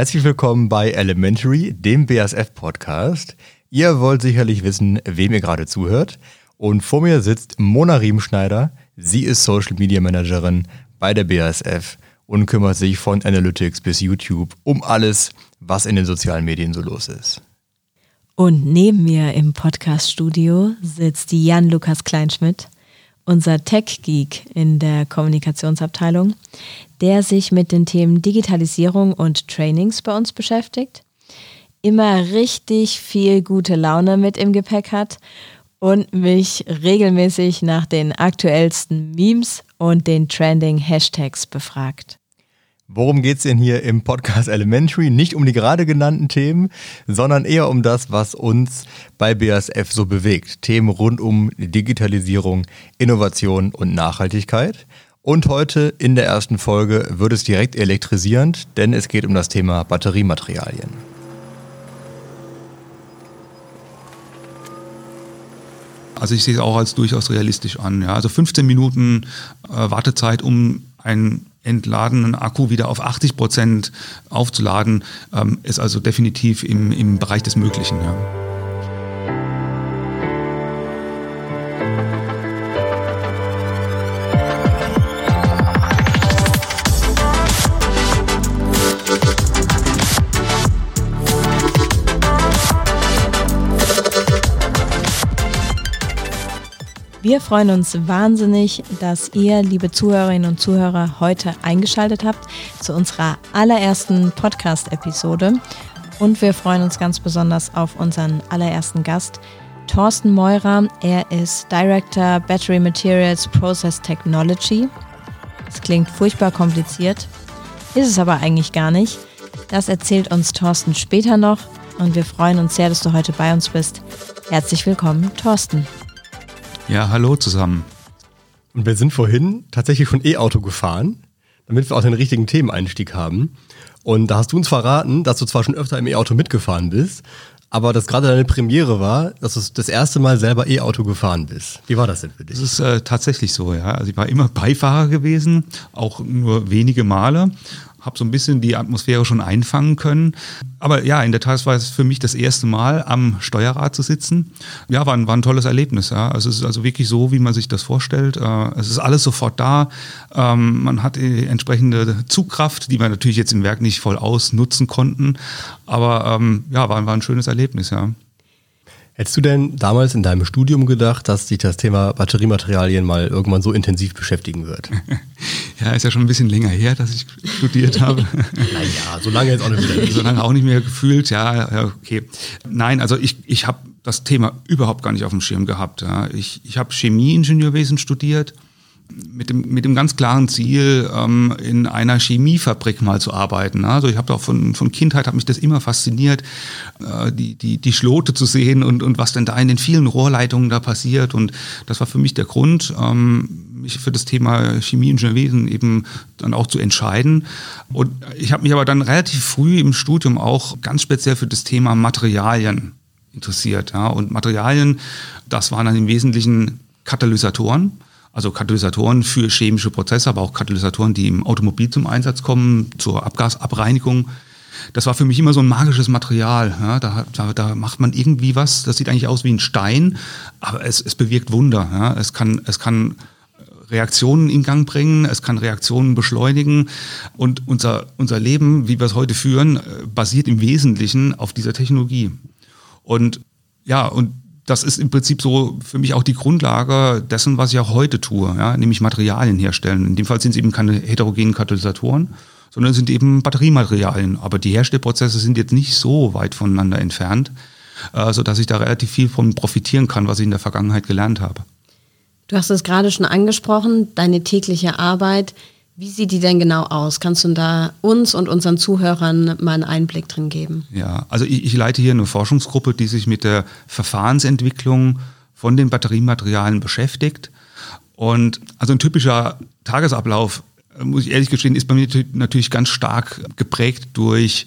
Herzlich willkommen bei Elementary, dem BASF-Podcast. Ihr wollt sicherlich wissen, wem ihr gerade zuhört. Und vor mir sitzt Mona Riemenschneider. Sie ist Social Media Managerin bei der BASF und kümmert sich von Analytics bis YouTube um alles, was in den sozialen Medien so los ist. Und neben mir im Podcast-Studio sitzt Jan-Lukas Kleinschmidt, unser Tech-Geek in der Kommunikationsabteilung, der sich mit den Themen Digitalisierung und Trainings bei uns beschäftigt, immer richtig viel gute Laune mit im Gepäck hat und mich regelmäßig nach den aktuellsten Memes und den trending Hashtags befragt. Worum geht es denn hier im Podcast Elementary? Nicht um die gerade genannten Themen, sondern eher um das, was uns bei BASF so bewegt. Themen rund um Digitalisierung, Innovation und Nachhaltigkeit. Und heute in der ersten Folge wird es direkt elektrisierend, denn es geht um das Thema Batteriematerialien. Also ich sehe es auch als durchaus realistisch an. Ja. Also 15 Minuten äh, Wartezeit, um einen entladenen Akku wieder auf 80 Prozent aufzuladen, ähm, ist also definitiv im, im Bereich des Möglichen. Ja. Wir freuen uns wahnsinnig, dass ihr, liebe Zuhörerinnen und Zuhörer, heute eingeschaltet habt zu unserer allerersten Podcast-Episode. Und wir freuen uns ganz besonders auf unseren allerersten Gast, Thorsten Meurer. Er ist Director Battery Materials Process Technology. Das klingt furchtbar kompliziert, ist es aber eigentlich gar nicht. Das erzählt uns Thorsten später noch und wir freuen uns sehr, dass du heute bei uns bist. Herzlich willkommen, Thorsten. Ja, hallo zusammen. Und wir sind vorhin tatsächlich von E-Auto gefahren, damit wir auch den richtigen Themeneinstieg haben. Und da hast du uns verraten, dass du zwar schon öfter im E-Auto mitgefahren bist, aber dass gerade deine Premiere war, dass du das erste Mal selber E-Auto gefahren bist. Wie war das denn für dich? Das ist äh, tatsächlich so, ja. Also ich war immer Beifahrer gewesen, auch nur wenige Male habe so ein bisschen die Atmosphäre schon einfangen können. Aber ja, in der Tat war es für mich das erste Mal am Steuerrad zu sitzen. Ja, war ein, war ein tolles Erlebnis. Ja. Also es ist also wirklich so, wie man sich das vorstellt. Äh, es ist alles sofort da. Ähm, man hat die entsprechende Zugkraft, die wir natürlich jetzt im Werk nicht voll ausnutzen konnten. Aber ähm, ja, war, war ein schönes Erlebnis, ja. Hättest du denn damals in deinem Studium gedacht, dass dich das Thema Batteriematerialien mal irgendwann so intensiv beschäftigen wird? ja, ist ja schon ein bisschen länger her, dass ich studiert habe. naja, so lange jetzt auch nicht mehr. so lange auch nicht mehr gefühlt, ja, okay. Nein, also ich, ich habe das Thema überhaupt gar nicht auf dem Schirm gehabt. Ja. Ich, ich habe Chemieingenieurwesen studiert mit dem, mit dem ganz klaren Ziel, ähm, in einer Chemiefabrik mal zu arbeiten. Also ich habe auch von, von Kindheit hat mich das immer fasziniert, äh, die, die, die Schlote zu sehen und, und was denn da in den vielen Rohrleitungen da passiert. Und das war für mich der Grund, ähm, mich für das Thema Chemieingenieurwesen eben dann auch zu entscheiden. Und ich habe mich aber dann relativ früh im Studium auch ganz speziell für das Thema Materialien interessiert. Ja. Und Materialien, das waren dann im Wesentlichen Katalysatoren also Katalysatoren für chemische Prozesse, aber auch Katalysatoren, die im Automobil zum Einsatz kommen, zur Abgasabreinigung. Das war für mich immer so ein magisches Material. Ja, da, da, da, macht man irgendwie was, das sieht eigentlich aus wie ein Stein, aber es, es bewirkt Wunder. Ja. Es, kann, es kann Reaktionen in Gang bringen, es kann Reaktionen beschleunigen und unser, unser Leben, wie wir es heute führen, äh, basiert im Wesentlichen auf dieser Technologie. Und ja, und das ist im Prinzip so für mich auch die Grundlage dessen, was ich auch heute tue, ja, nämlich Materialien herstellen. In dem Fall sind es eben keine heterogenen Katalysatoren, sondern sind eben Batteriematerialien. Aber die Herstellprozesse sind jetzt nicht so weit voneinander entfernt, äh, sodass ich da relativ viel von profitieren kann, was ich in der Vergangenheit gelernt habe. Du hast es gerade schon angesprochen, deine tägliche Arbeit wie sieht die denn genau aus? Kannst du da uns und unseren Zuhörern mal einen Einblick drin geben? Ja, also ich, ich leite hier eine Forschungsgruppe, die sich mit der Verfahrensentwicklung von den Batteriematerialien beschäftigt. Und also ein typischer Tagesablauf, äh, muss ich ehrlich gestehen, ist bei mir natürlich ganz stark geprägt durch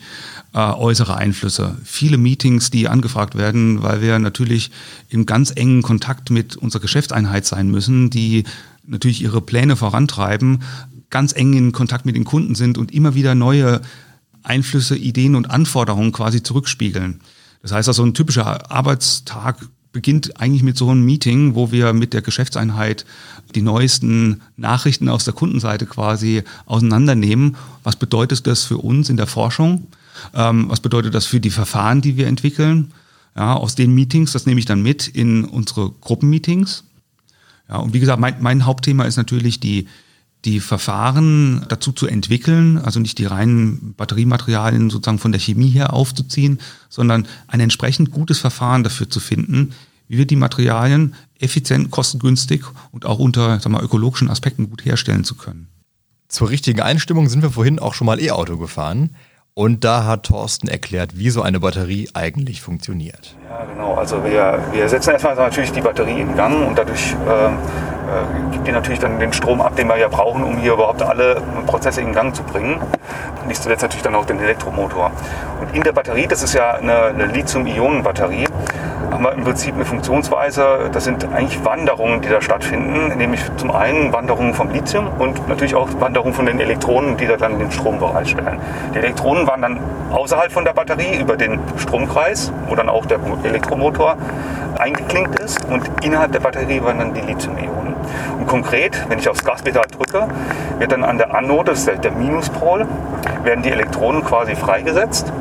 äh, äußere Einflüsse. Viele Meetings, die angefragt werden, weil wir natürlich in ganz engen Kontakt mit unserer Geschäftseinheit sein müssen, die natürlich ihre Pläne vorantreiben, ganz eng in Kontakt mit den Kunden sind und immer wieder neue Einflüsse, Ideen und Anforderungen quasi zurückspiegeln. Das heißt also, ein typischer Arbeitstag beginnt eigentlich mit so einem Meeting, wo wir mit der Geschäftseinheit die neuesten Nachrichten aus der Kundenseite quasi auseinandernehmen. Was bedeutet das für uns in der Forschung? Ähm, was bedeutet das für die Verfahren, die wir entwickeln? Ja, aus den Meetings, das nehme ich dann mit in unsere Gruppenmeetings. Ja, und wie gesagt, mein, mein Hauptthema ist natürlich die, die Verfahren dazu zu entwickeln, also nicht die reinen Batteriematerialien sozusagen von der Chemie her aufzuziehen, sondern ein entsprechend gutes Verfahren dafür zu finden, wie wir die Materialien effizient, kostengünstig und auch unter sagen wir, ökologischen Aspekten gut herstellen zu können. Zur richtigen Einstimmung sind wir vorhin auch schon mal E-Auto gefahren. Und da hat Thorsten erklärt, wie so eine Batterie eigentlich funktioniert. Ja, genau. Also wir, wir setzen erstmal natürlich die Batterie in Gang und dadurch äh, äh, gibt die natürlich dann den Strom ab, den wir ja brauchen, um hier überhaupt alle Prozesse in Gang zu bringen. Nicht zuletzt natürlich dann auch den Elektromotor. Und in der Batterie, das ist ja eine, eine Lithium-Ionen-Batterie, haben wir im Prinzip eine Funktionsweise, das sind eigentlich Wanderungen, die da stattfinden, nämlich zum einen Wanderungen vom Lithium und natürlich auch Wanderungen von den Elektronen, die da dann den Strom bereitstellen. Die Elektronen wandern außerhalb von der Batterie über den Stromkreis, wo dann auch der Elektromotor eingeklinkt ist und innerhalb der Batterie wandern die Lithium-Ionen. Und konkret, wenn ich aufs Gaspedal drücke, wird dann an der Anode, das ist der Minuspol, werden die Elektronen quasi freigesetzt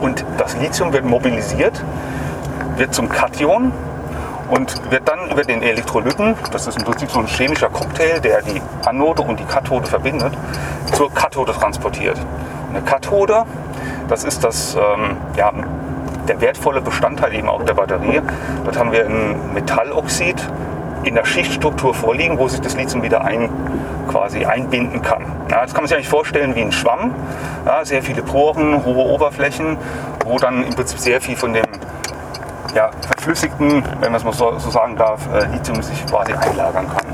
und das Lithium wird mobilisiert wird zum Kation und wird dann über den Elektrolyten, das ist im Prinzip so ein chemischer Cocktail, der die Anode und die Kathode verbindet, zur Kathode transportiert. Eine Kathode, das ist das, ähm, ja, der wertvolle Bestandteil eben auch der Batterie. Dort haben wir ein Metalloxid in der Schichtstruktur vorliegen, wo sich das Lithium wieder ein, quasi einbinden kann. Ja, das kann man sich eigentlich vorstellen wie ein Schwamm. Ja, sehr viele Poren, hohe Oberflächen, wo dann im Prinzip sehr viel von dem ja, verflüssigten, wenn man es mal so, so sagen darf, äh, Lithium sich quasi einlagern kann.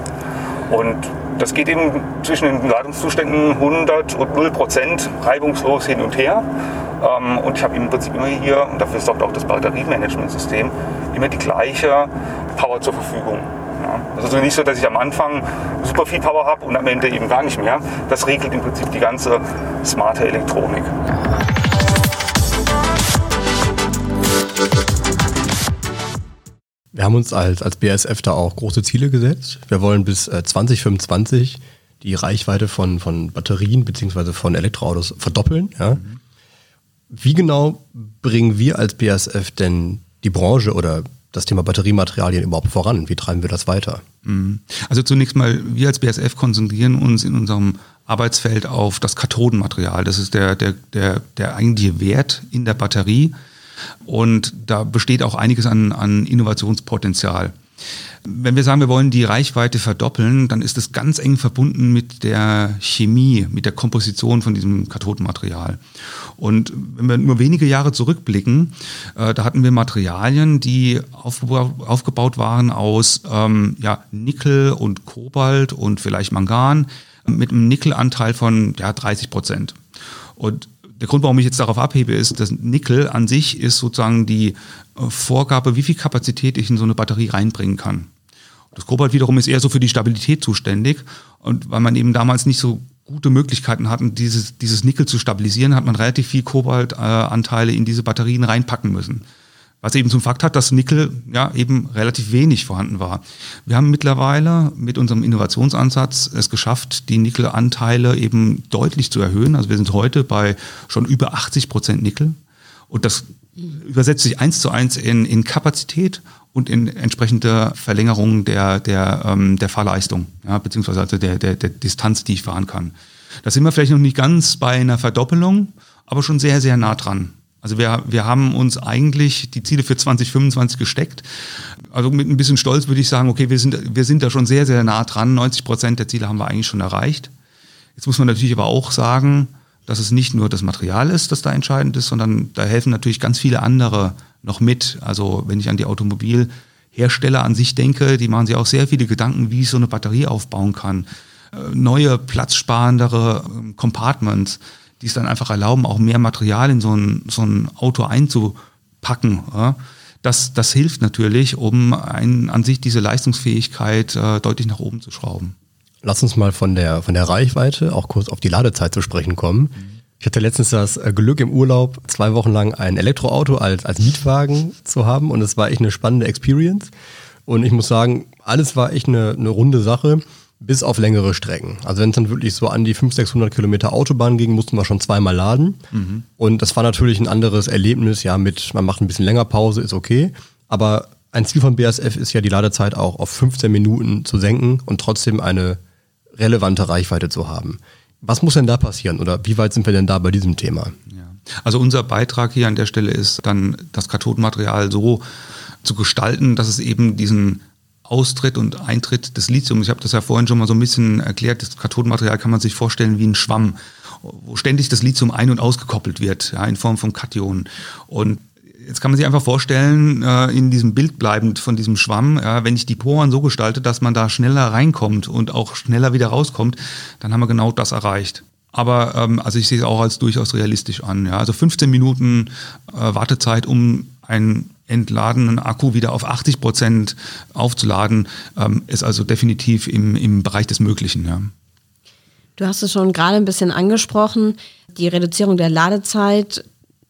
Und das geht eben zwischen den Ladungszuständen 100 und 0 Prozent reibungslos hin und her. Ähm, und ich habe im Prinzip immer hier, und dafür sorgt auch das Batteriemanagementsystem, immer die gleiche Power zur Verfügung. Ja, also nicht so, dass ich am Anfang super viel Power habe und am Ende eben gar nicht mehr. Das regelt im Prinzip die ganze smarte Elektronik. Wir haben uns als, als BASF da auch große Ziele gesetzt. Wir wollen bis äh, 2025 die Reichweite von, von Batterien bzw. von Elektroautos verdoppeln. Ja? Wie genau bringen wir als BASF denn die Branche oder das Thema Batteriematerialien überhaupt voran? Wie treiben wir das weiter? Mhm. Also zunächst mal, wir als BASF konzentrieren uns in unserem Arbeitsfeld auf das Kathodenmaterial. Das ist der, der, der, der eigentliche Wert in der Batterie. Und da besteht auch einiges an, an Innovationspotenzial. Wenn wir sagen, wir wollen die Reichweite verdoppeln, dann ist es ganz eng verbunden mit der Chemie, mit der Komposition von diesem Kathodenmaterial. Und wenn wir nur wenige Jahre zurückblicken, äh, da hatten wir Materialien, die aufgebaut, aufgebaut waren aus ähm, ja, Nickel und Kobalt und vielleicht Mangan mit einem Nickelanteil von ja, 30 Prozent. Und der Grund, warum ich jetzt darauf abhebe, ist, dass Nickel an sich ist sozusagen die äh, Vorgabe, wie viel Kapazität ich in so eine Batterie reinbringen kann. Das Kobalt wiederum ist eher so für die Stabilität zuständig. Und weil man eben damals nicht so gute Möglichkeiten hatten, dieses, dieses Nickel zu stabilisieren, hat man relativ viel Kobaltanteile in diese Batterien reinpacken müssen. Was eben zum Fakt hat, dass Nickel ja eben relativ wenig vorhanden war. Wir haben mittlerweile mit unserem Innovationsansatz es geschafft, die Nickelanteile eben deutlich zu erhöhen. Also wir sind heute bei schon über 80 Prozent Nickel. Und das übersetzt sich eins zu eins in, in Kapazität und in entsprechende Verlängerung der, der, ähm, der Fahrleistung, ja, beziehungsweise also der, der, der Distanz, die ich fahren kann. Da sind wir vielleicht noch nicht ganz bei einer Verdoppelung, aber schon sehr, sehr nah dran. Also wir, wir haben uns eigentlich die Ziele für 2025 gesteckt. Also mit ein bisschen Stolz würde ich sagen, okay, wir sind, wir sind da schon sehr, sehr nah dran. 90 Prozent der Ziele haben wir eigentlich schon erreicht. Jetzt muss man natürlich aber auch sagen, dass es nicht nur das Material ist, das da entscheidend ist, sondern da helfen natürlich ganz viele andere noch mit. Also wenn ich an die Automobilhersteller an sich denke, die machen sich auch sehr viele Gedanken, wie ich so eine Batterie aufbauen kann. Äh, neue, platzsparendere ähm, Compartments die es dann einfach erlauben, auch mehr Material in so ein, so ein Auto einzupacken. Das, das hilft natürlich, um ein, an sich diese Leistungsfähigkeit äh, deutlich nach oben zu schrauben. Lass uns mal von der, von der Reichweite auch kurz auf die Ladezeit zu sprechen kommen. Ich hatte letztens das äh, Glück im Urlaub, zwei Wochen lang ein Elektroauto als, als Mietwagen zu haben und es war echt eine spannende Experience. Und ich muss sagen, alles war echt eine, eine runde Sache, bis auf längere Strecken. Also wenn es dann wirklich so an die 500, 600 Kilometer Autobahn ging, mussten wir schon zweimal laden. Mhm. Und das war natürlich ein anderes Erlebnis, ja, mit, man macht ein bisschen länger Pause, ist okay. Aber ein Ziel von BASF ist ja, die Ladezeit auch auf 15 Minuten zu senken und trotzdem eine relevante Reichweite zu haben. Was muss denn da passieren oder wie weit sind wir denn da bei diesem Thema? Ja. Also unser Beitrag hier an der Stelle ist dann das Kathodenmaterial so zu gestalten, dass es eben diesen Austritt und Eintritt des Lithiums, ich habe das ja vorhin schon mal so ein bisschen erklärt, das Kathodenmaterial kann man sich vorstellen wie ein Schwamm, wo ständig das Lithium ein- und ausgekoppelt wird, ja, in Form von Kationen. Und Jetzt kann man sich einfach vorstellen, äh, in diesem Bild bleibend von diesem Schwamm, wenn ich die Poren so gestalte, dass man da schneller reinkommt und auch schneller wieder rauskommt, dann haben wir genau das erreicht. Aber ähm, also ich sehe es auch als durchaus realistisch an. Also 15 Minuten äh, Wartezeit, um einen entladenen Akku wieder auf 80 Prozent aufzuladen, ähm, ist also definitiv im, im Bereich des Möglichen. Du hast es schon gerade ein bisschen angesprochen, die Reduzierung der Ladezeit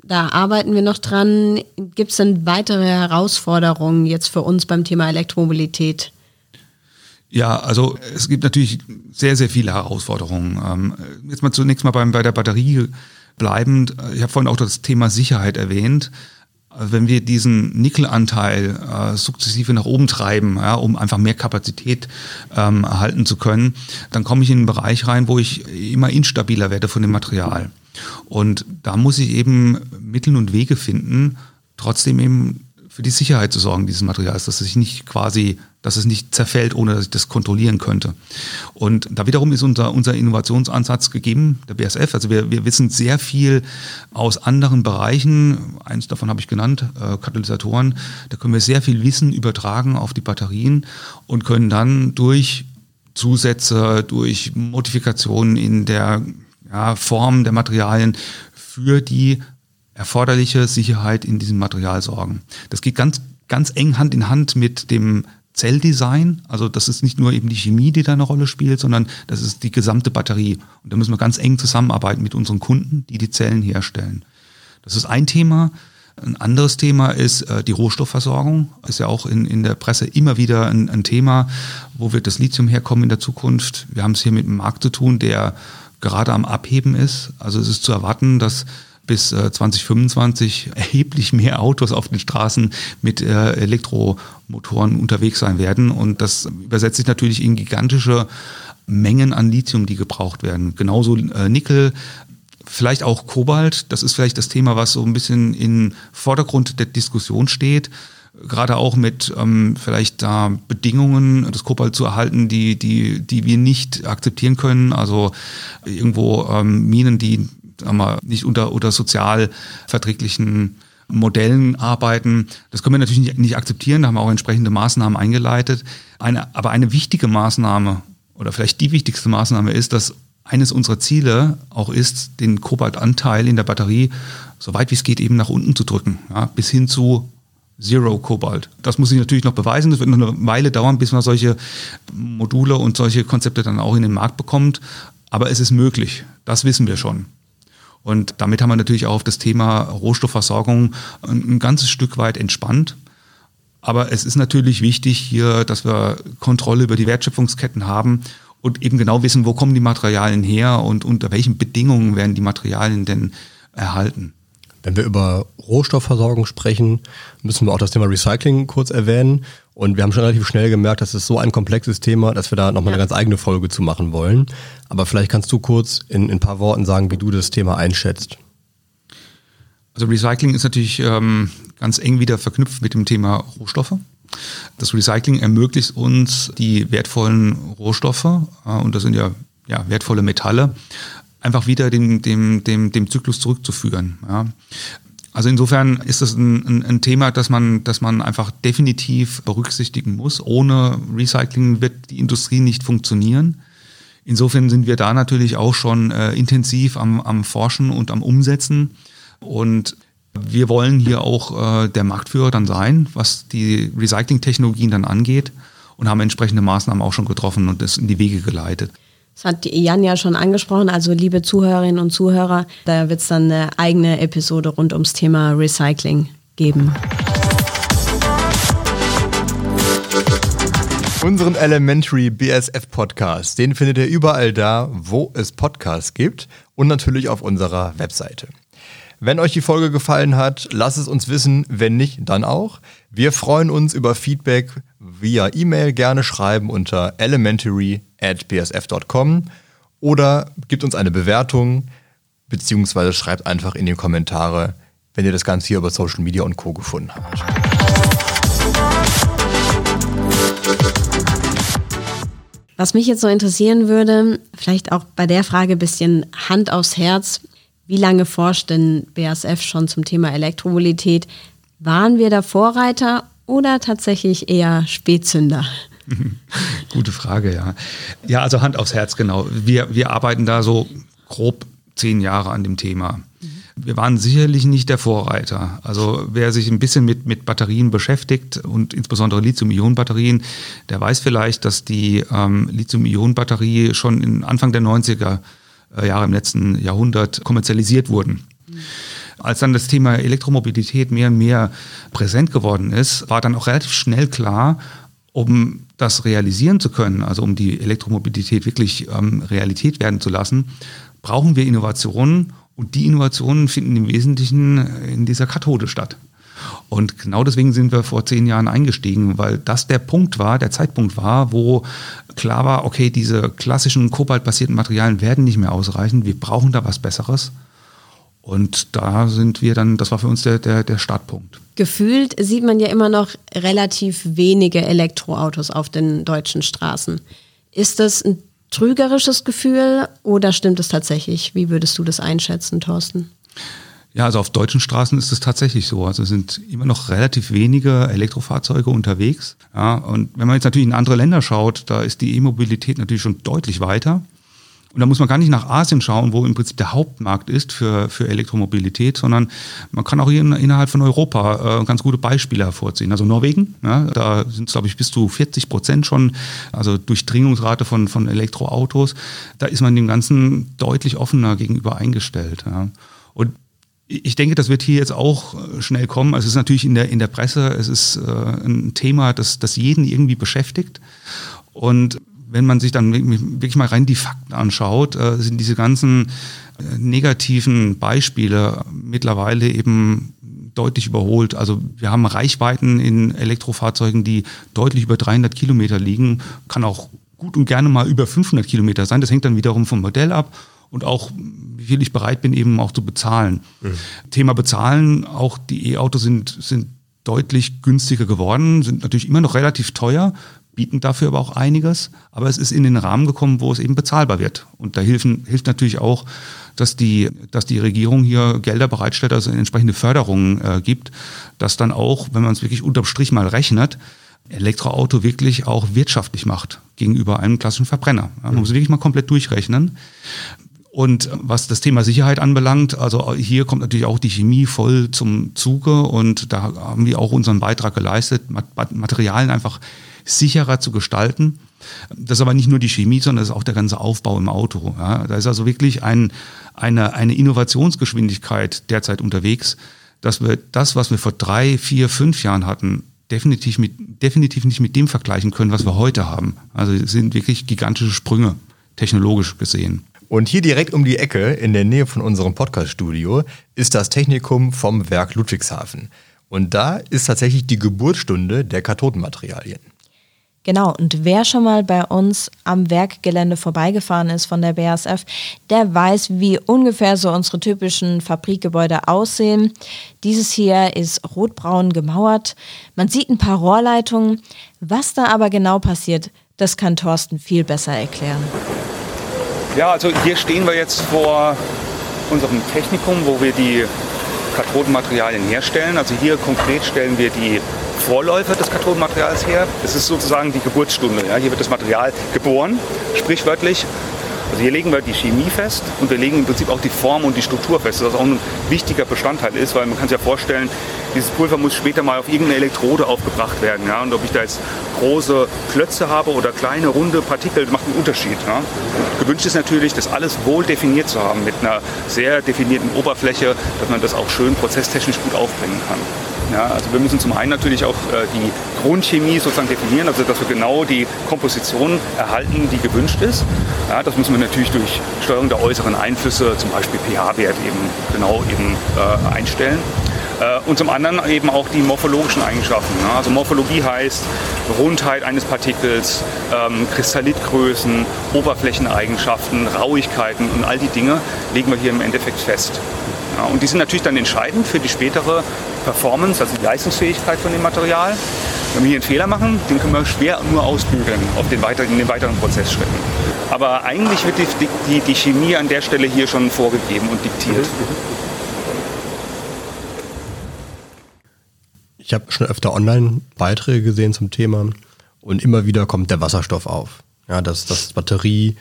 da arbeiten wir noch dran. Gibt es denn weitere Herausforderungen jetzt für uns beim Thema Elektromobilität? Ja, also es gibt natürlich sehr, sehr viele Herausforderungen. Ähm, jetzt mal zunächst mal beim, bei der Batterie bleibend. Ich habe vorhin auch das Thema Sicherheit erwähnt. Wenn wir diesen Nickelanteil äh, sukzessive nach oben treiben, ja, um einfach mehr Kapazität ähm, erhalten zu können, dann komme ich in einen Bereich rein, wo ich immer instabiler werde von dem Material. Und da muss ich eben Mittel und Wege finden, trotzdem eben für die Sicherheit zu sorgen dieses Materials, dass es sich nicht quasi, dass es nicht zerfällt, ohne dass ich das kontrollieren könnte. Und da wiederum ist unser, unser Innovationsansatz gegeben, der BSF. Also wir, wir wissen sehr viel aus anderen Bereichen. Eins davon habe ich genannt, äh, Katalysatoren. Da können wir sehr viel Wissen übertragen auf die Batterien und können dann durch Zusätze, durch Modifikationen in der ja, Form der Materialien für die erforderliche Sicherheit in diesem Material sorgen. Das geht ganz, ganz eng Hand in Hand mit dem Zelldesign. Also das ist nicht nur eben die Chemie, die da eine Rolle spielt, sondern das ist die gesamte Batterie. Und da müssen wir ganz eng zusammenarbeiten mit unseren Kunden, die die Zellen herstellen. Das ist ein Thema. Ein anderes Thema ist äh, die Rohstoffversorgung. Ist ja auch in, in der Presse immer wieder ein, ein Thema. Wo wird das Lithium herkommen in der Zukunft? Wir haben es hier mit einem Markt zu tun, der gerade am Abheben ist. Also es ist zu erwarten, dass bis 2025 äh, erheblich mehr Autos auf den Straßen mit äh, Elektromotoren unterwegs sein werden. Und das übersetzt sich natürlich in gigantische Mengen an Lithium, die gebraucht werden. Genauso äh, Nickel, vielleicht auch Kobalt. Das ist vielleicht das Thema, was so ein bisschen im Vordergrund der Diskussion steht gerade auch mit ähm, vielleicht da Bedingungen, das Kobalt zu erhalten, die, die, die wir nicht akzeptieren können. Also irgendwo ähm, Minen, die sagen wir, nicht unter, unter sozial verträglichen Modellen arbeiten. Das können wir natürlich nicht, nicht akzeptieren, da haben wir auch entsprechende Maßnahmen eingeleitet. Eine, aber eine wichtige Maßnahme oder vielleicht die wichtigste Maßnahme ist, dass eines unserer Ziele auch ist, den Kobaltanteil in der Batterie so weit wie es geht eben nach unten zu drücken, ja, bis hin zu Zero Cobalt. Das muss ich natürlich noch beweisen. Das wird noch eine Weile dauern, bis man solche Module und solche Konzepte dann auch in den Markt bekommt. Aber es ist möglich. Das wissen wir schon. Und damit haben wir natürlich auch auf das Thema Rohstoffversorgung ein, ganzes Stück weit entspannt. Aber es ist natürlich wichtig hier, dass wir Kontrolle über die Wertschöpfungsketten haben und eben genau wissen, wo kommen die Materialien her und unter welchen Bedingungen werden die Materialien denn erhalten. Wenn wir über Rohstoffversorgung sprechen, müssen wir auch das Thema Recycling kurz erwähnen. Und wir haben schon relativ schnell gemerkt, das ist so ein komplexes Thema, dass wir da nochmal ja. eine ganz eigene Folge zu machen wollen. Aber vielleicht kannst du kurz in, in ein paar Worten sagen, wie du das Thema einschätzt. Also Recycling ist natürlich ähm, ganz eng wieder verknüpft mit dem Thema Rohstoffe. Das Recycling ermöglicht uns die wertvollen Rohstoffe, äh, und das sind ja, ja wertvolle Metalle, einfach wieder dem, dem, dem, dem Zyklus zurückzuführen. Ja. Also insofern ist das ein, ein, ein, Thema, das man, das man einfach definitiv berücksichtigen muss. Ohne Recycling wird die Industrie nicht funktionieren. Insofern sind wir da natürlich auch schon äh, intensiv am, am Forschen und am Umsetzen. Und wir wollen hier auch äh, der Marktführer dann sein, was die Recycling-Technologien dann angeht und haben entsprechende Maßnahmen auch schon getroffen und das in die Wege geleitet. Das hat Jan ja schon angesprochen. Also liebe Zuhörerinnen und Zuhörer, da wird es dann eine eigene Episode rund ums Thema Recycling geben. Unseren Elementary BSF Podcast, den findet ihr überall da, wo es Podcasts gibt und natürlich auf unserer Webseite. Wenn euch die Folge gefallen hat, lasst es uns wissen. Wenn nicht, dann auch. Wir freuen uns über Feedback via E-Mail. Gerne schreiben unter elementary at bsf.com oder gibt uns eine Bewertung beziehungsweise schreibt einfach in die Kommentare, wenn ihr das Ganze hier über Social Media und Co. gefunden habt. Was mich jetzt so interessieren würde, vielleicht auch bei der Frage ein bisschen Hand aufs Herz, wie lange forscht denn BASF schon zum Thema Elektromobilität? Waren wir da Vorreiter oder tatsächlich eher Spätzünder? Gute Frage, ja. Ja, also Hand aufs Herz, genau. Wir, wir arbeiten da so grob zehn Jahre an dem Thema. Wir waren sicherlich nicht der Vorreiter. Also wer sich ein bisschen mit, mit Batterien beschäftigt und insbesondere Lithium-Ionen-Batterien, der weiß vielleicht, dass die ähm, Lithium-Ionen-Batterie schon in Anfang der 90er äh, Jahre im letzten Jahrhundert kommerzialisiert wurden. Als dann das Thema Elektromobilität mehr und mehr präsent geworden ist, war dann auch relativ schnell klar, um das realisieren zu können, also um die Elektromobilität wirklich ähm, Realität werden zu lassen, brauchen wir Innovationen und die Innovationen finden im Wesentlichen in dieser Kathode statt. Und genau deswegen sind wir vor zehn Jahren eingestiegen, weil das der Punkt war, der Zeitpunkt war, wo klar war, okay, diese klassischen kobaltbasierten Materialien werden nicht mehr ausreichen, wir brauchen da was Besseres. Und da sind wir dann, das war für uns der, der, der Startpunkt. Gefühlt sieht man ja immer noch relativ wenige Elektroautos auf den deutschen Straßen. Ist das ein trügerisches Gefühl oder stimmt es tatsächlich? Wie würdest du das einschätzen, Thorsten? Ja, also auf deutschen Straßen ist es tatsächlich so. Also sind immer noch relativ wenige Elektrofahrzeuge unterwegs. Ja, und wenn man jetzt natürlich in andere Länder schaut, da ist die E-Mobilität natürlich schon deutlich weiter. Und da muss man gar nicht nach Asien schauen, wo im Prinzip der Hauptmarkt ist für, für Elektromobilität, sondern man kann auch hier in, innerhalb von Europa äh, ganz gute Beispiele hervorziehen. Also Norwegen, ja, da sind es, glaube ich, bis zu 40 Prozent schon, also Durchdringungsrate von, von Elektroautos. Da ist man dem Ganzen deutlich offener gegenüber eingestellt. Ja. Und ich denke, das wird hier jetzt auch äh, schnell kommen. Also es ist natürlich in der, in der Presse, es ist äh, ein Thema, das, das jeden irgendwie beschäftigt. Und wenn man sich dann wirklich mal rein die Fakten anschaut, äh, sind diese ganzen äh, negativen Beispiele mittlerweile eben deutlich überholt. Also wir haben Reichweiten in Elektrofahrzeugen, die deutlich über 300 Kilometer liegen, kann auch gut und gerne mal über 500 Kilometer sein. Das hängt dann wiederum vom Modell ab und auch, wie viel ich bereit bin, eben auch zu bezahlen. Mhm. Thema Bezahlen, auch die E-Autos sind, sind deutlich günstiger geworden, sind natürlich immer noch relativ teuer, bieten dafür aber auch einiges. Aber es ist in den Rahmen gekommen, wo es eben bezahlbar wird. Und da hilfen, hilft natürlich auch, dass die, dass die Regierung hier Gelder bereitstellt, also entsprechende Förderungen äh, gibt, dass dann auch, wenn man es wirklich unterm Strich mal rechnet, Elektroauto wirklich auch wirtschaftlich macht gegenüber einem klassischen Verbrenner. Man muss wirklich mal komplett durchrechnen. Und was das Thema Sicherheit anbelangt, also hier kommt natürlich auch die Chemie voll zum Zuge und da haben wir auch unseren Beitrag geleistet, Materialien einfach sicherer zu gestalten. Das ist aber nicht nur die Chemie, sondern das ist auch der ganze Aufbau im Auto. Ja, da ist also wirklich ein, eine, eine Innovationsgeschwindigkeit derzeit unterwegs, dass wir das, was wir vor drei, vier, fünf Jahren hatten, definitiv, mit, definitiv nicht mit dem vergleichen können, was wir heute haben. Also es sind wirklich gigantische Sprünge, technologisch gesehen. Und hier direkt um die Ecke, in der Nähe von unserem Podcast-Studio, ist das Technikum vom Werk Ludwigshafen. Und da ist tatsächlich die Geburtsstunde der Kathodenmaterialien. Genau, und wer schon mal bei uns am Werkgelände vorbeigefahren ist von der BASF, der weiß, wie ungefähr so unsere typischen Fabrikgebäude aussehen. Dieses hier ist rotbraun gemauert. Man sieht ein paar Rohrleitungen. Was da aber genau passiert, das kann Thorsten viel besser erklären. Ja, also hier stehen wir jetzt vor unserem Technikum, wo wir die Kathodenmaterialien herstellen. Also hier konkret stellen wir die Vorläufer des Kathodenmaterials her. Das ist sozusagen die Geburtsstunde. Ja. Hier wird das Material geboren, sprichwörtlich. Also hier legen wir die Chemie fest und wir legen im Prinzip auch die Form und die Struktur fest, was auch ein wichtiger Bestandteil ist, weil man kann sich ja vorstellen, dieses Pulver muss später mal auf irgendeine Elektrode aufgebracht werden. Ja? Und ob ich da jetzt große Klötze habe oder kleine, runde Partikel, macht einen Unterschied. Ja? Gewünscht ist natürlich, das alles wohl definiert zu haben, mit einer sehr definierten Oberfläche, dass man das auch schön prozesstechnisch gut aufbringen kann. Ja, also wir müssen zum einen natürlich auch äh, die Grundchemie sozusagen definieren, also dass wir genau die Komposition erhalten, die gewünscht ist. Ja, das müssen wir natürlich durch Steuerung der äußeren Einflüsse, zum Beispiel pH-Wert eben genau eben äh, einstellen. Äh, und zum anderen eben auch die morphologischen Eigenschaften. Ne? Also Morphologie heißt Rundheit eines Partikels, ähm, Kristallitgrößen, Oberflächeneigenschaften, Rauigkeiten und all die Dinge legen wir hier im Endeffekt fest. Ja, und die sind natürlich dann entscheidend für die spätere Performance, also die Leistungsfähigkeit von dem Material. Wenn wir hier einen Fehler machen, den können wir schwer nur ausbügeln auf den weiteren, in den weiteren Prozessschritten. Aber eigentlich wird die, die, die Chemie an der Stelle hier schon vorgegeben und diktiert. Ich habe schon öfter Online-Beiträge gesehen zum Thema und immer wieder kommt der Wasserstoff auf. Ja, dass das Batterie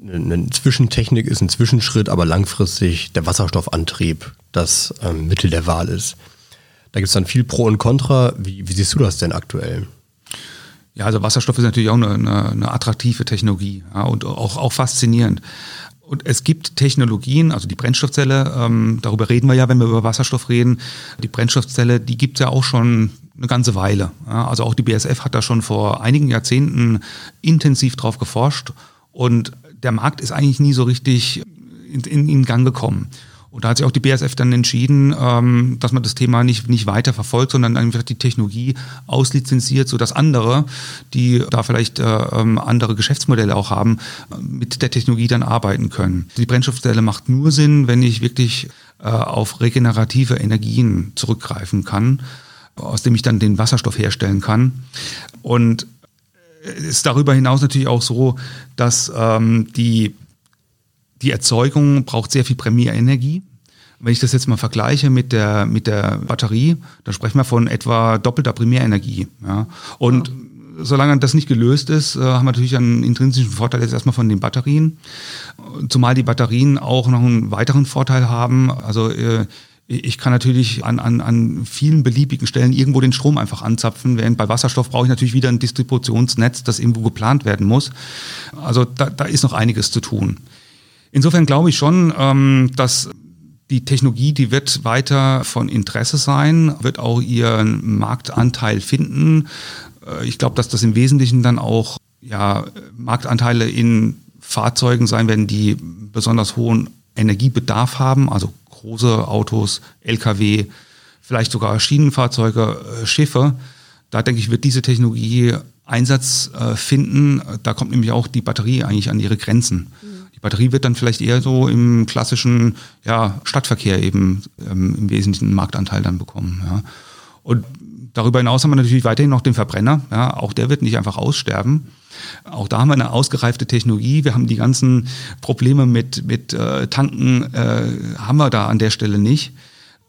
eine Zwischentechnik ist, ein Zwischenschritt, aber langfristig der Wasserstoffantrieb das ähm, Mittel der Wahl ist. Da gibt es dann viel Pro und Contra. Wie, wie, siehst du das denn aktuell? Ja, also Wasserstoff ist natürlich auch eine, eine, eine attraktive Technologie ja, und auch, auch faszinierend. Und es gibt Technologien, also die Brennstoffzelle, ähm, darüber reden wir ja, wenn wir über Wasserstoff reden. Die Brennstoffzelle, die gibt es ja auch schon eine ganze Weile. Ja, also auch die BSF hat da schon vor einigen Jahrzehnten intensiv drauf geforscht. Und der Markt ist eigentlich nie so richtig in, in, in Gang gekommen. Und da hat sich auch die BSF dann entschieden, ähm, dass man das Thema nicht, nicht weiter verfolgt, sondern einfach die Technologie auslizenziert, sodass andere, die da vielleicht äh, ähm, andere Geschäftsmodelle auch haben, mit der Technologie dann arbeiten können. Die Brennstoffzelle macht nur Sinn, wenn ich wirklich äh, auf regenerative Energien zurückgreifen kann, aus dem ich dann den Wasserstoff herstellen kann. Und ist darüber hinaus natürlich auch so, dass ähm, die, die Erzeugung braucht sehr viel Primärenergie. Wenn ich das jetzt mal vergleiche mit der, mit der Batterie, dann sprechen wir von etwa doppelter Primärenergie. Ja. Und ja. solange das nicht gelöst ist, äh, haben wir natürlich einen intrinsischen Vorteil jetzt erstmal von den Batterien. Zumal die Batterien auch noch einen weiteren Vorteil haben. Also äh, ich kann natürlich an, an, an vielen beliebigen Stellen irgendwo den Strom einfach anzapfen, während bei Wasserstoff brauche ich natürlich wieder ein Distributionsnetz, das irgendwo geplant werden muss. Also da, da ist noch einiges zu tun. Insofern glaube ich schon, ähm, dass die Technologie, die wird weiter von Interesse sein, wird auch ihren Marktanteil finden. Äh, ich glaube, dass das im Wesentlichen dann auch ja, Marktanteile in Fahrzeugen sein werden, die besonders hohen Energiebedarf haben, also große Autos, Lkw, vielleicht sogar Schienenfahrzeuge, äh, Schiffe. Da denke ich, wird diese Technologie Einsatz äh, finden. Da kommt nämlich auch die Batterie eigentlich an ihre Grenzen. Mhm. Die Batterie wird dann vielleicht eher so im klassischen ja, Stadtverkehr eben ähm, im Wesentlichen Marktanteil dann bekommen. Ja. Und darüber hinaus haben wir natürlich weiterhin noch den Verbrenner. Ja. Auch der wird nicht einfach aussterben. Auch da haben wir eine ausgereifte Technologie. Wir haben die ganzen Probleme mit, mit äh, Tanken, äh, haben wir da an der Stelle nicht.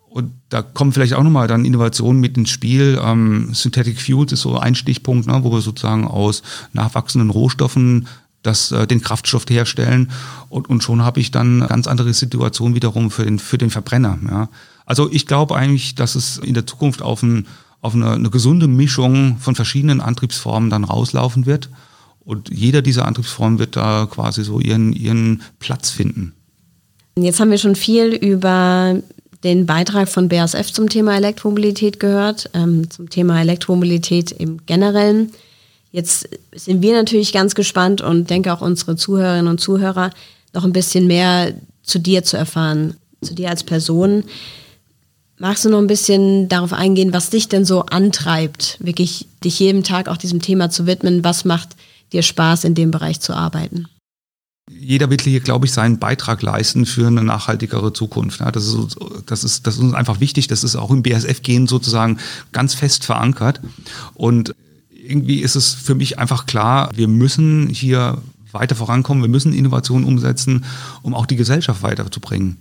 Und da kommen vielleicht auch nochmal dann Innovationen mit ins Spiel. Ähm, Synthetic Fuels ist so ein Stichpunkt, ne, wo wir sozusagen aus nachwachsenden Rohstoffen das, äh, den Kraftstoff herstellen. Und, und schon habe ich dann eine ganz andere Situation wiederum für den, für den Verbrenner. Ja. Also ich glaube eigentlich, dass es in der Zukunft auf, ein, auf eine, eine gesunde Mischung von verschiedenen Antriebsformen dann rauslaufen wird. Und jeder dieser Antriebsformen wird da quasi so ihren, ihren Platz finden. Jetzt haben wir schon viel über den Beitrag von BASF zum Thema Elektromobilität gehört, ähm, zum Thema Elektromobilität im Generellen. Jetzt sind wir natürlich ganz gespannt und denke auch unsere Zuhörerinnen und Zuhörer noch ein bisschen mehr zu dir zu erfahren, zu dir als Person. Magst du noch ein bisschen darauf eingehen, was dich denn so antreibt, wirklich dich jeden Tag auch diesem Thema zu widmen? Was macht dir Spaß, in dem Bereich zu arbeiten? Jeder will hier, glaube ich, seinen Beitrag leisten für eine nachhaltigere Zukunft. das, ist, das, ist, das ist uns einfach wichtig. Das ist auch im BSF-Gehen sozusagen ganz fest verankert. Und irgendwie ist es für mich einfach klar, wir müssen hier weiter vorankommen, wir müssen Innovationen umsetzen, um auch die Gesellschaft weiterzubringen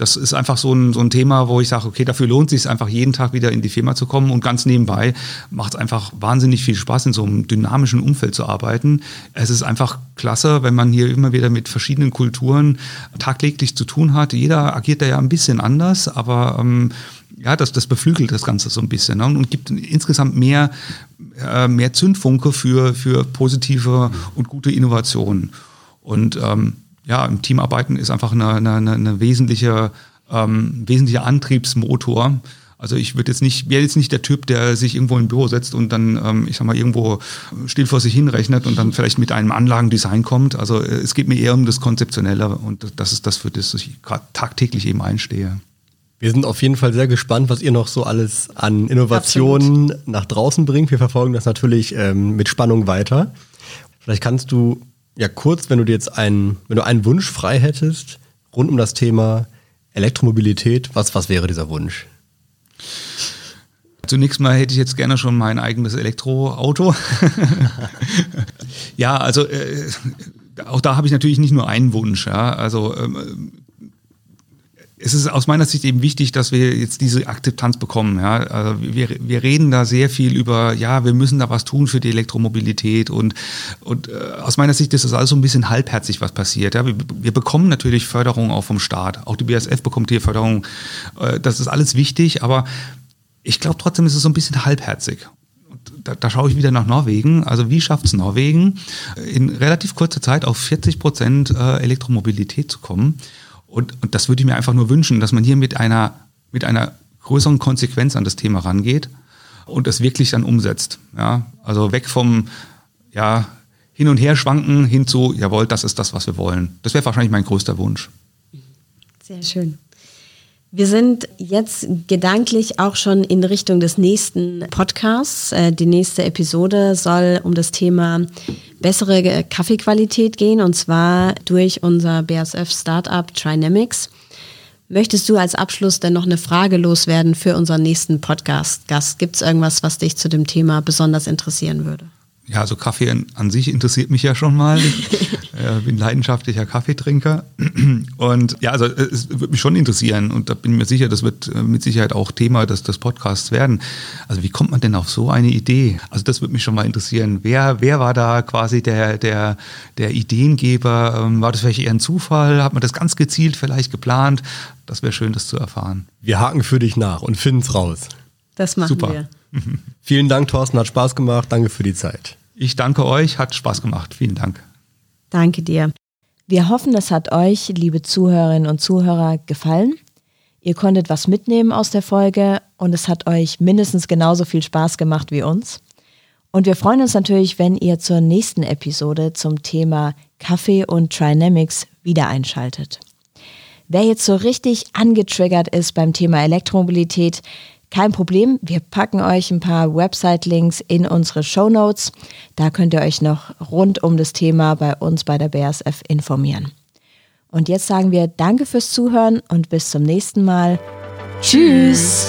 das ist einfach so ein, so ein Thema, wo ich sage, okay, dafür lohnt es sich einfach jeden Tag wieder in die Firma zu kommen und ganz nebenbei macht es einfach wahnsinnig viel Spaß, in so einem dynamischen Umfeld zu arbeiten. Es ist einfach klasse, wenn man hier immer wieder mit verschiedenen Kulturen tagtäglich zu tun hat. Jeder agiert da ja ein bisschen anders, aber ähm, ja, das, das beflügelt das Ganze so ein bisschen ne? und gibt insgesamt mehr, äh, mehr Zündfunke für, für positive und gute Innovationen. Und ähm, ja, im Teamarbeiten ist einfach eine, eine, eine wesentliche, ähm, wesentlicher Antriebsmotor. Also ich würde jetzt nicht, wäre jetzt nicht der Typ, der sich irgendwo im Büro setzt und dann, ähm, ich sag mal, irgendwo still vor sich hinrechnet und dann vielleicht mit einem Anlagendesign kommt. Also äh, es geht mir eher um das Konzeptionelle und das ist das, für das ich tagtäglich eben einstehe. Wir sind auf jeden Fall sehr gespannt, was ihr noch so alles an Innovationen Absolut. nach draußen bringt. Wir verfolgen das natürlich ähm, mit Spannung weiter. Vielleicht kannst du ja kurz, wenn du dir jetzt einen, wenn du einen Wunsch frei hättest, rund um das Thema Elektromobilität, was, was wäre dieser Wunsch? Zunächst mal hätte ich jetzt gerne schon mein eigenes Elektroauto. ja, also äh, auch da habe ich natürlich nicht nur einen Wunsch. Ja. Also ähm, es ist aus meiner Sicht eben wichtig, dass wir jetzt diese Akzeptanz bekommen. Ja? Also wir, wir reden da sehr viel über, ja, wir müssen da was tun für die Elektromobilität und, und äh, aus meiner Sicht ist das alles so ein bisschen halbherzig, was passiert. Ja? Wir, wir bekommen natürlich Förderung auch vom Staat. Auch die BASF bekommt hier Förderung. Äh, das ist alles wichtig, aber ich glaube trotzdem ist es so ein bisschen halbherzig. Da, da, schaue ich wieder nach Norwegen. Also wie schafft es Norwegen, in relativ kurzer Zeit auf 40 Prozent äh, Elektromobilität zu kommen? Und, und das würde ich mir einfach nur wünschen, dass man hier mit einer, mit einer größeren Konsequenz an das Thema rangeht und es wirklich dann umsetzt. Ja? Also weg vom ja, Hin- und Her schwanken hin zu, jawohl, das ist das, was wir wollen. Das wäre wahrscheinlich mein größter Wunsch. Sehr schön. Wir sind jetzt gedanklich auch schon in Richtung des nächsten Podcasts. Äh, die nächste Episode soll um das Thema bessere Kaffeequalität gehen und zwar durch unser BASF Startup Trinamics. Möchtest du als Abschluss denn noch eine Frage loswerden für unseren nächsten Podcast-Gast? Gibt es irgendwas, was dich zu dem Thema besonders interessieren würde? Ja, also Kaffee an, sich interessiert mich ja schon mal. Ich äh, bin leidenschaftlicher Kaffeetrinker. Und ja, also äh, es würde mich schon interessieren und da bin ich mir sicher, das wird äh, mit Sicherheit auch Thema des, des Podcasts werden. Also wie kommt man denn auf so eine Idee? Also das würde mich schon mal interessieren. Wer, wer war da quasi der, der, der Ideengeber? Ähm, war das vielleicht eher ein Zufall? Hat man das ganz gezielt vielleicht geplant? Das wäre schön, das zu erfahren. Wir haken für dich nach und finden es raus. Das machen Super. wir. Vielen Dank, Thorsten, hat Spaß gemacht. Danke für die Zeit. Ich danke euch, hat Spaß gemacht. Vielen Dank. Danke dir. Wir hoffen, es hat euch, liebe Zuhörerinnen und Zuhörer, gefallen. Ihr konntet was mitnehmen aus der Folge und es hat euch mindestens genauso viel Spaß gemacht wie uns. Und wir freuen uns natürlich, wenn ihr zur nächsten Episode zum Thema Kaffee und Trinamics wieder einschaltet. Wer jetzt so richtig angetriggert ist beim Thema Elektromobilität, kein Problem, wir packen euch ein paar Website-Links in unsere Show Notes. Da könnt ihr euch noch rund um das Thema bei uns bei der BASF informieren. Und jetzt sagen wir Danke fürs Zuhören und bis zum nächsten Mal. Tschüss.